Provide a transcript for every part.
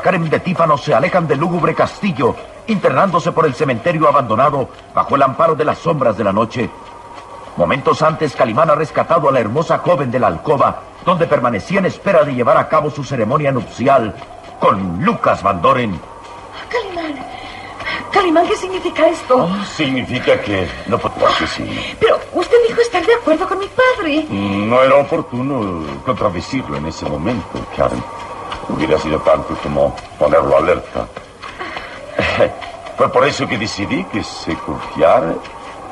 Karen de Tífano se alejan del lúgubre castillo, internándose por el cementerio abandonado bajo el amparo de las sombras de la noche. Momentos antes, Calimán ha rescatado a la hermosa joven de la alcoba, donde permanecía en espera de llevar a cabo su ceremonia nupcial con Lucas Van Doren. Calimán, Calimán, ¿qué significa esto? Oh, significa que no puedo que sí. Pero usted dijo estar de acuerdo con mi padre. No era oportuno contradecirlo en ese momento, Karen. Hubiera sido tanto como ponerlo alerta. Fue por eso que decidí que se confiara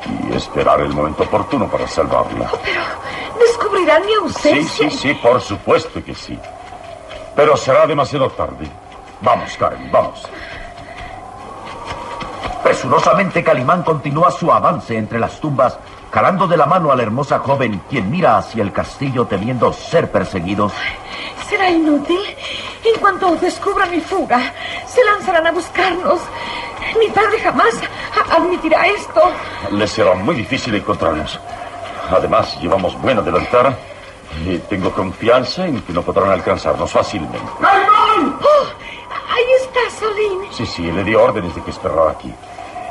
y esperar el momento oportuno para salvarla. Oh, pero descubrirán mi ausencia. Sí, sí, sí, por supuesto que sí. Pero será demasiado tarde. Vamos, Karen, vamos. Presurosamente Calimán continúa su avance entre las tumbas, calando de la mano a la hermosa joven, quien mira hacia el castillo temiendo ser perseguidos. Será inútil. En cuanto descubran mi fuga, se lanzarán a buscarnos. Mi padre jamás admitirá esto. Les será muy difícil encontrarnos. Además, llevamos buena delantera y tengo confianza en que no podrán alcanzarnos fácilmente. ¡Caimán! Oh, ahí está Solín. Sí, sí, le di órdenes de que esperara aquí.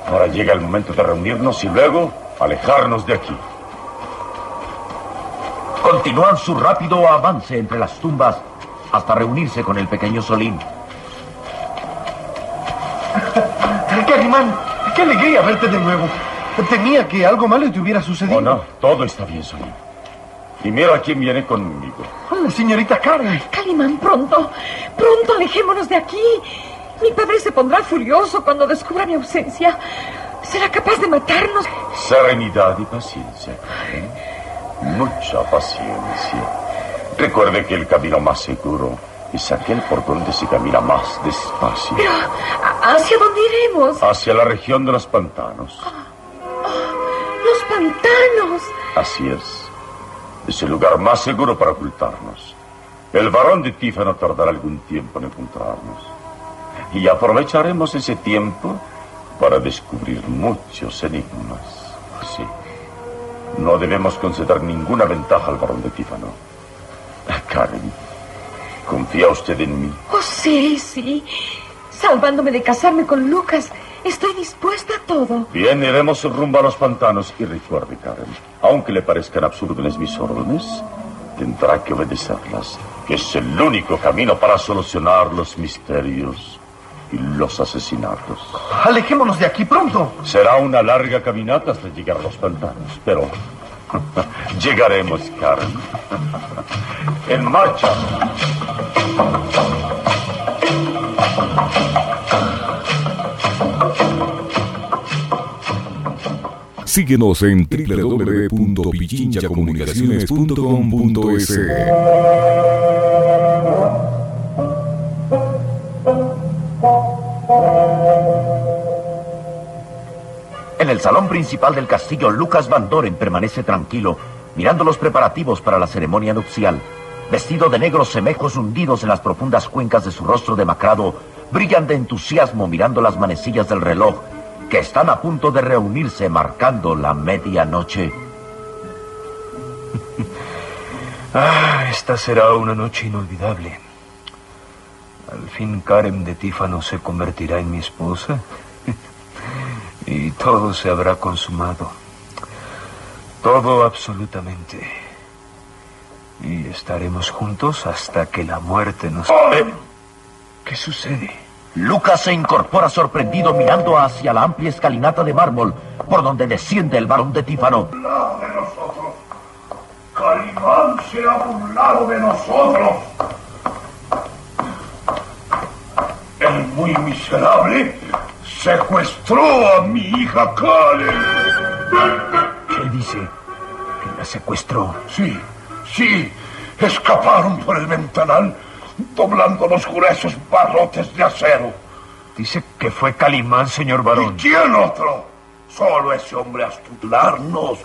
Ahora llega el momento de reunirnos y luego alejarnos de aquí. Continúan su rápido avance entre las tumbas hasta reunirse con el pequeño Solín. animal! ¡Qué alegría verte de nuevo! Temía que algo malo te hubiera sucedido. Oh, no, todo está bien, Solín. Y mira quién viene conmigo. La señorita Karen. Calimán, pronto, pronto alejémonos de aquí. Mi padre se pondrá furioso cuando descubra mi ausencia. Será capaz de matarnos. Serenidad y paciencia, Karen. Mucha paciencia. Recuerde que el camino más seguro es aquel por donde se camina más despacio. Pero, ¿hacia dónde iremos? Hacia la región de los pantanos. ¡Los pantanos! Así es. Es el lugar más seguro para ocultarnos. El varón de Tifa no tardará algún tiempo en encontrarnos. Y aprovecharemos ese tiempo para descubrir muchos enigmas. Sí. No debemos conceder ninguna ventaja al varón de Tífano. Karen, ¿confía usted en mí? Oh, sí, sí. Salvándome de casarme con Lucas, estoy dispuesta a todo. Bien, iremos rumbo a los pantanos. Y recuerde, Karen, aunque le parezcan absurdas mis órdenes, tendrá que obedecerlas, que es el único camino para solucionar los misterios y los asesinatos. Alejémonos de aquí pronto. Será una larga caminata hasta llegar a los pantanos, pero llegaremos, Karen. en marcha. Síguenos en www.pichinchacomunicaciones.com.es. En el salón principal del castillo, Lucas Van Doren permanece tranquilo, mirando los preparativos para la ceremonia nupcial. Vestido de negros semejos hundidos en las profundas cuencas de su rostro demacrado, brillan de entusiasmo mirando las manecillas del reloj, que están a punto de reunirse marcando la medianoche. ah, esta será una noche inolvidable. Al fin Karen de Tífano se convertirá en mi esposa y todo se habrá consumado. Todo absolutamente. Y estaremos juntos hasta que la muerte nos... Eh, ¿Qué sucede? Lucas se incorpora sorprendido mirando hacia la amplia escalinata de mármol por donde desciende el varón de Tífano. de nosotros. Calimán se ha burlado de nosotros. El muy miserable secuestró a mi hija Karen. ¿Qué dice? ¿Que la secuestró? Sí, sí. Escaparon por el ventanal doblando los gruesos barrotes de acero. Dice que fue Calimán, señor varón. ¿Y quién otro? Solo ese hombre astularnos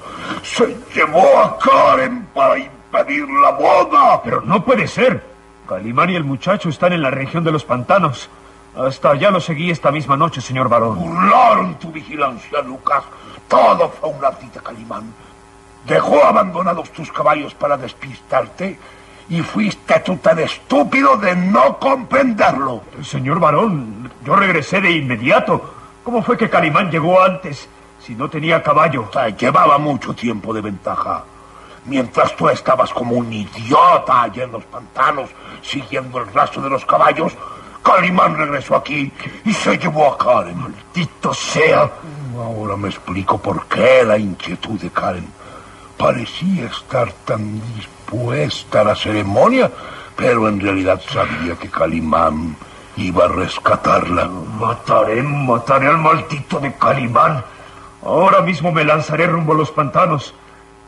se llevó a Karen para impedir la boda. Pero no puede ser. Calimán y el muchacho están en la región de los pantanos. Hasta allá lo seguí esta misma noche, señor varón. Burlaron tu vigilancia, Lucas. Todo fue un ardid de Calimán. Dejó abandonados tus caballos para despistarte y fuiste tú tan estúpido de no comprenderlo. Señor varón, yo regresé de inmediato. ¿Cómo fue que Calimán llegó antes si no tenía caballo? llevaba mucho tiempo de ventaja. Mientras tú estabas como un idiota allá en los pantanos, siguiendo el rastro de los caballos, Calimán regresó aquí y se llevó a Karen. Maldito sea. Ahora me explico por qué la inquietud de Karen. Parecía estar tan dispuesta a la ceremonia, pero en realidad sabía que Calimán iba a rescatarla. Mataré, mataré al maldito de Calimán. Ahora mismo me lanzaré rumbo a los pantanos.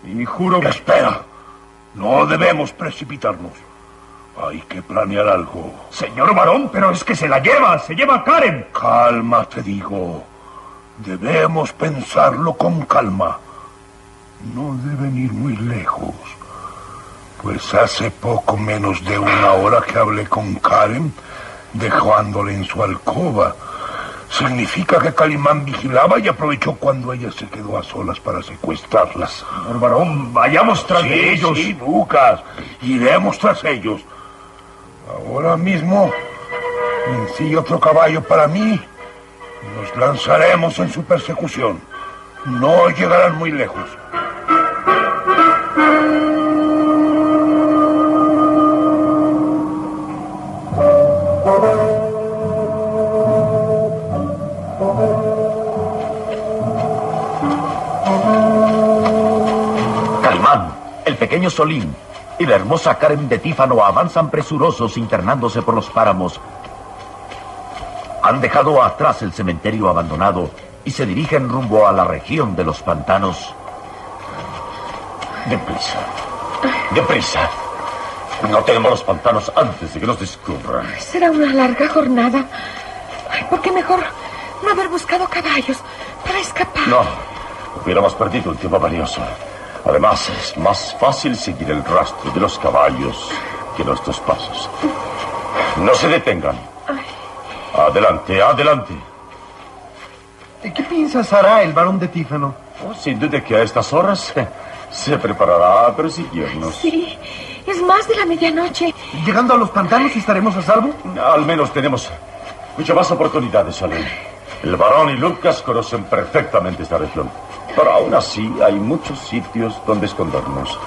Y juro que... Espera. No debemos precipitarnos. Hay que planear algo. Señor varón, pero es que se la lleva, se lleva a Karen. Calma, te digo. Debemos pensarlo con calma. No deben ir muy lejos. Pues hace poco menos de una hora que hablé con Karen, dejándole en su alcoba. Significa que Calimán vigilaba y aprovechó cuando ella se quedó a solas para secuestrarlas. Señor varón, vayamos tras de ellos. Sí, Lucas, iremos tras ellos. Ahora mismo, sigue otro caballo para mí y nos lanzaremos en su persecución. No llegarán muy lejos. Calimán, el pequeño Solín y la hermosa Karen de Tífano avanzan presurosos internándose por los páramos. Han dejado atrás el cementerio abandonado y se dirigen rumbo a la región de los pantanos. Deprisa. Deprisa. No tenemos los pantanos antes de que nos descubran. Será una larga jornada. ¿por qué mejor no haber buscado caballos para escapar? No, hubiéramos perdido un tiempo valioso. Además, es más fácil seguir el rastro de los caballos que nuestros pasos. No se detengan. Adelante, adelante. ¿Qué piensas hará el varón de Tífano? Oh, sin duda que a estas horas se preparará a perseguirnos. Sí, es más de la medianoche. Llegando a los pantanos estaremos a salvo. Al menos tenemos muchas más oportunidades, Salem. El varón y Lucas conocen perfectamente esta región. Pero aún así hay muchos sitios donde escondernos.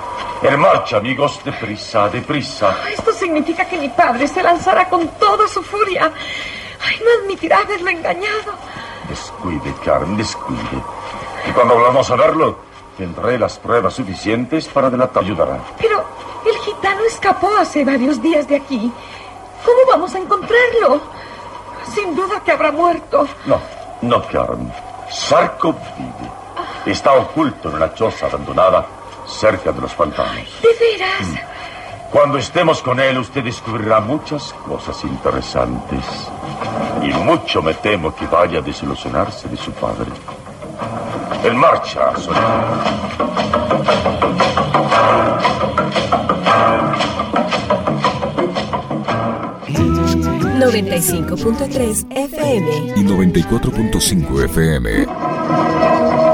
En marcha, amigos, deprisa, deprisa. Esto significa que mi padre se lanzará con toda su furia. Ay, no admitirá haberlo engañado. Descuide, Carmen, descuide. Y cuando volvamos a verlo, tendré las pruebas suficientes para delatar. Ayudará. Pero el gitano escapó hace varios días de aquí. ¿Cómo vamos a encontrarlo? Sin duda que habrá muerto. No, no, Carmen. Sarko vive. Está oculto en una choza abandonada cerca de los pantanos. ¿De veras? Mm. Cuando estemos con él, usted descubrirá muchas cosas interesantes. Y mucho me temo que vaya a desilusionarse de su padre. En marcha, Sonia. 95.3 FM y 94.5 FM.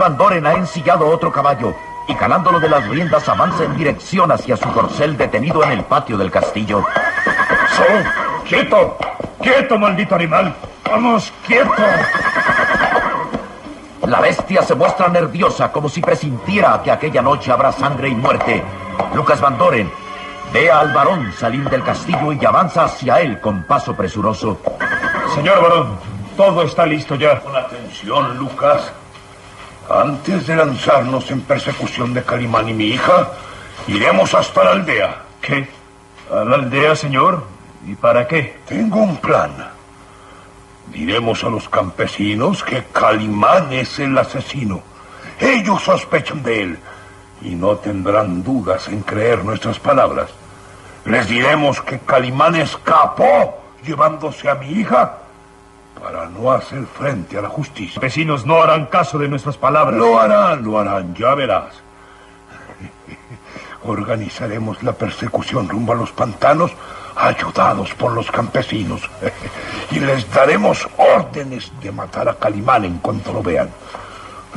Van Doren ha ensillado otro caballo y calándolo de las riendas avanza en dirección hacia su corcel detenido en el patio del castillo. ¡So! ¡Quieto! ¡Quieto, maldito animal! ¡Vamos, quieto! La bestia se muestra nerviosa como si presintiera que aquella noche habrá sangre y muerte. Lucas Van Doren ve al varón salir del castillo y avanza hacia él con paso presuroso. Señor varón, todo está listo ya. Con atención, Lucas. Antes de lanzarnos en persecución de Calimán y mi hija, iremos hasta la aldea. ¿Qué? ¿A la aldea, señor? ¿Y para qué? Tengo un plan. Diremos a los campesinos que Calimán es el asesino. Ellos sospechan de él y no tendrán dudas en creer nuestras palabras. Les diremos que Calimán escapó llevándose a mi hija para no hacer frente a la justicia. Los vecinos no harán caso de nuestras palabras. Lo harán, lo harán, ya verás. Organizaremos la persecución rumbo a los pantanos ayudados por los campesinos. y les daremos órdenes de matar a Calimán en cuanto lo vean.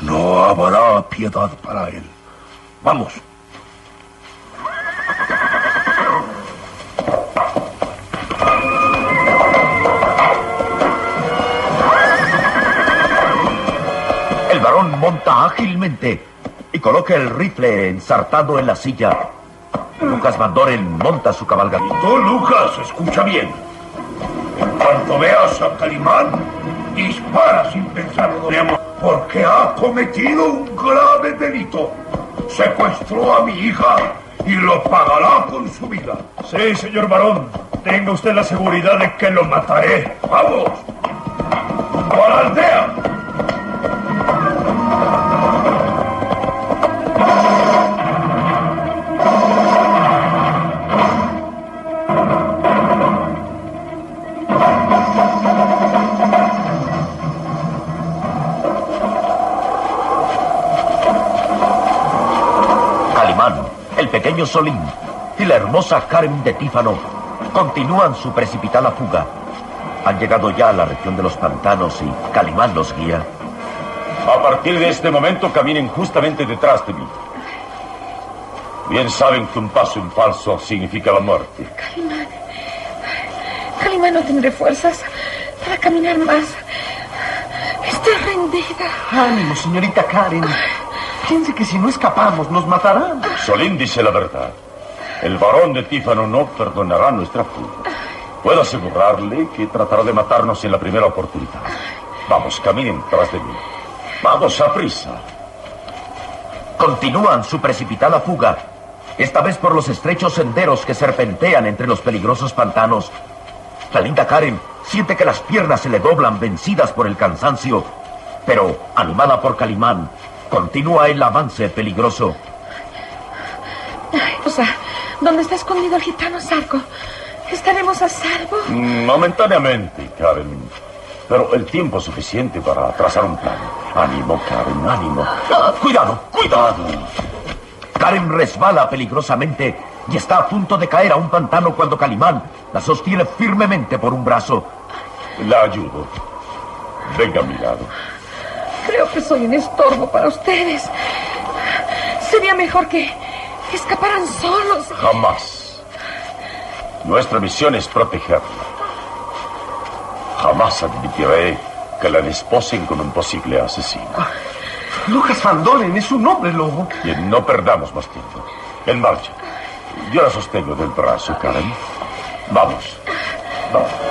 No habrá piedad para él. Vamos. Monta ágilmente y coloca el rifle ensartado en la silla. Lucas Van Doren monta su cabalgadura. Y tú, Lucas, escucha bien. En cuanto veas a Calimán, dispara sin pensarlo, porque ha cometido un grave delito. Secuestró a mi hija y lo pagará con su vida. Sí, señor varón. Tenga usted la seguridad de que lo mataré. ¡Vamos! ¡A la aldea! Pequeño Solín y la hermosa Karen de Tífano continúan su precipitada fuga. Han llegado ya a la región de los pantanos y Calimán los guía. A partir de este momento caminen justamente detrás de mí. Bien saben que un paso en falso significa la muerte. Calimán. Calimán, no tendré fuerzas para caminar más. Estoy rendida. Ánimo, señorita Karen. Piense que si no escapamos nos matarán. Solín dice la verdad. El varón de Tífano no perdonará nuestra fuga. Puedo asegurarle que tratará de matarnos en la primera oportunidad. Vamos, caminen tras de mí. Vamos a prisa. Continúan su precipitada fuga esta vez por los estrechos senderos que serpentean entre los peligrosos pantanos. La linda Karen siente que las piernas se le doblan vencidas por el cansancio, pero animada por Calimán, continúa el avance peligroso. Ay, o sea, ¿dónde está escondido el gitano Sarco? ¿Estaremos a salvo? Mm, momentáneamente, Karen. Pero el tiempo suficiente para trazar un plan. Ánimo, Karen, ánimo. Ah, cuidado, cuidado. Karen resbala peligrosamente y está a punto de caer a un pantano cuando Calimán la sostiene firmemente por un brazo. La ayudo. Venga a mi lado. Creo que soy un estorbo para ustedes. Sería mejor que, escaparan solos. Jamás. Nuestra misión es protegerla. Jamás admitiré que la desposen con un posible asesino. Lucas Van Doren es un hombre lobo. Bien, no perdamos más tiempo. En marcha. Yo la sostengo del brazo, Karen. Vamos. Vamos.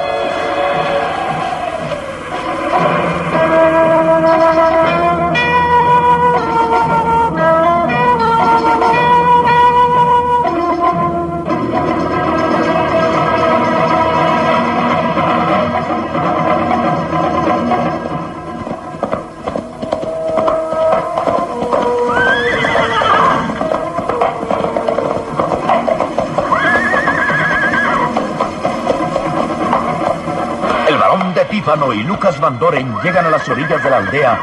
Y Lucas Van Doren llegan a las orillas de la aldea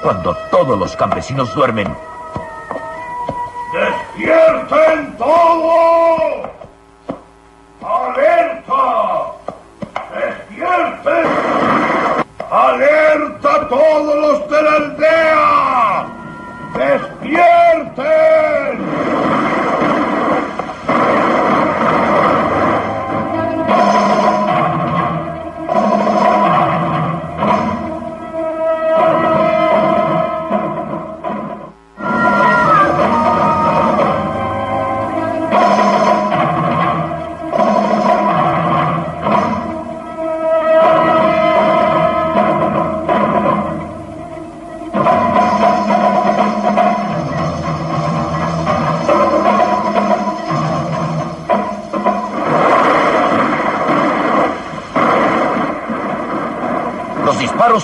cuando todos los campesinos duermen. ¡Despierten todos!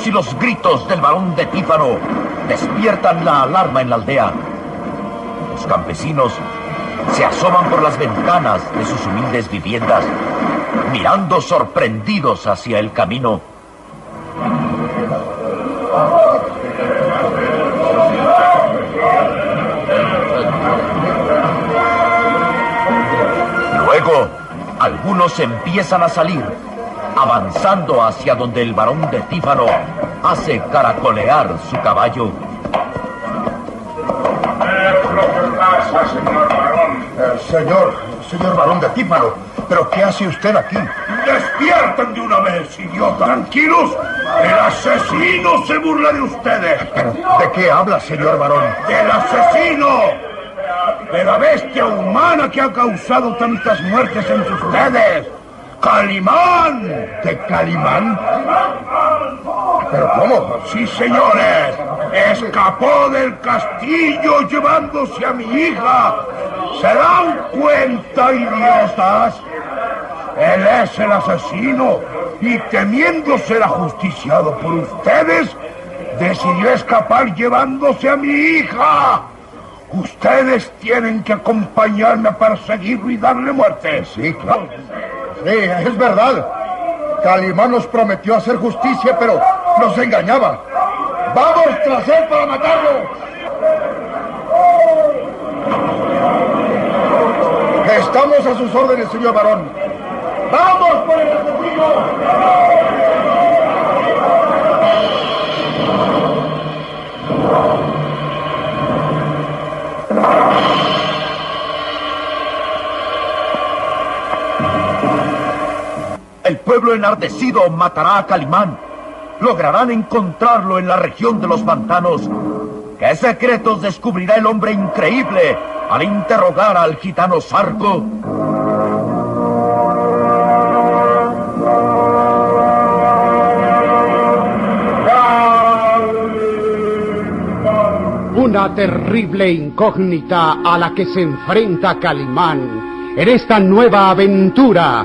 Y los gritos del varón de Tífano despiertan la alarma en la aldea. Los campesinos se asoman por las ventanas de sus humildes viviendas, mirando sorprendidos hacia el camino. Luego, algunos empiezan a salir, avanzando hacia donde el varón de Tífano hace caracolear su caballo. señor varón? Eh, señor, señor varón de Tífano, ¿pero qué hace usted aquí? ¡Despierten de una vez, idiota! ¡Tranquilos! ¡El asesino se burla de ustedes! ¿De qué habla, señor varón? ¡Del asesino! ¡De la bestia humana que ha causado tantas muertes entre ustedes! ¡Calimán! ¿De Calimán? ¿Pero cómo? Sí, señores. Escapó del castillo llevándose a mi hija. ¿Se dan cuenta, idiotas? Él es el asesino y temiendo ser ajusticiado por ustedes, decidió escapar llevándose a mi hija. Ustedes tienen que acompañarme a perseguirlo y darle muerte. Sí, claro. Sí, es verdad. Calimán nos prometió hacer justicia, pero nos engañaba. ¡Vamos tras él para matarlo! Estamos a sus órdenes, señor varón. ¡Vamos por el asesino! Pueblo enardecido matará a Calimán. Lograrán encontrarlo en la región de los pantanos. ¿Qué secretos descubrirá el hombre increíble al interrogar al gitano Sarco? una terrible incógnita a la que se enfrenta Calimán en esta nueva aventura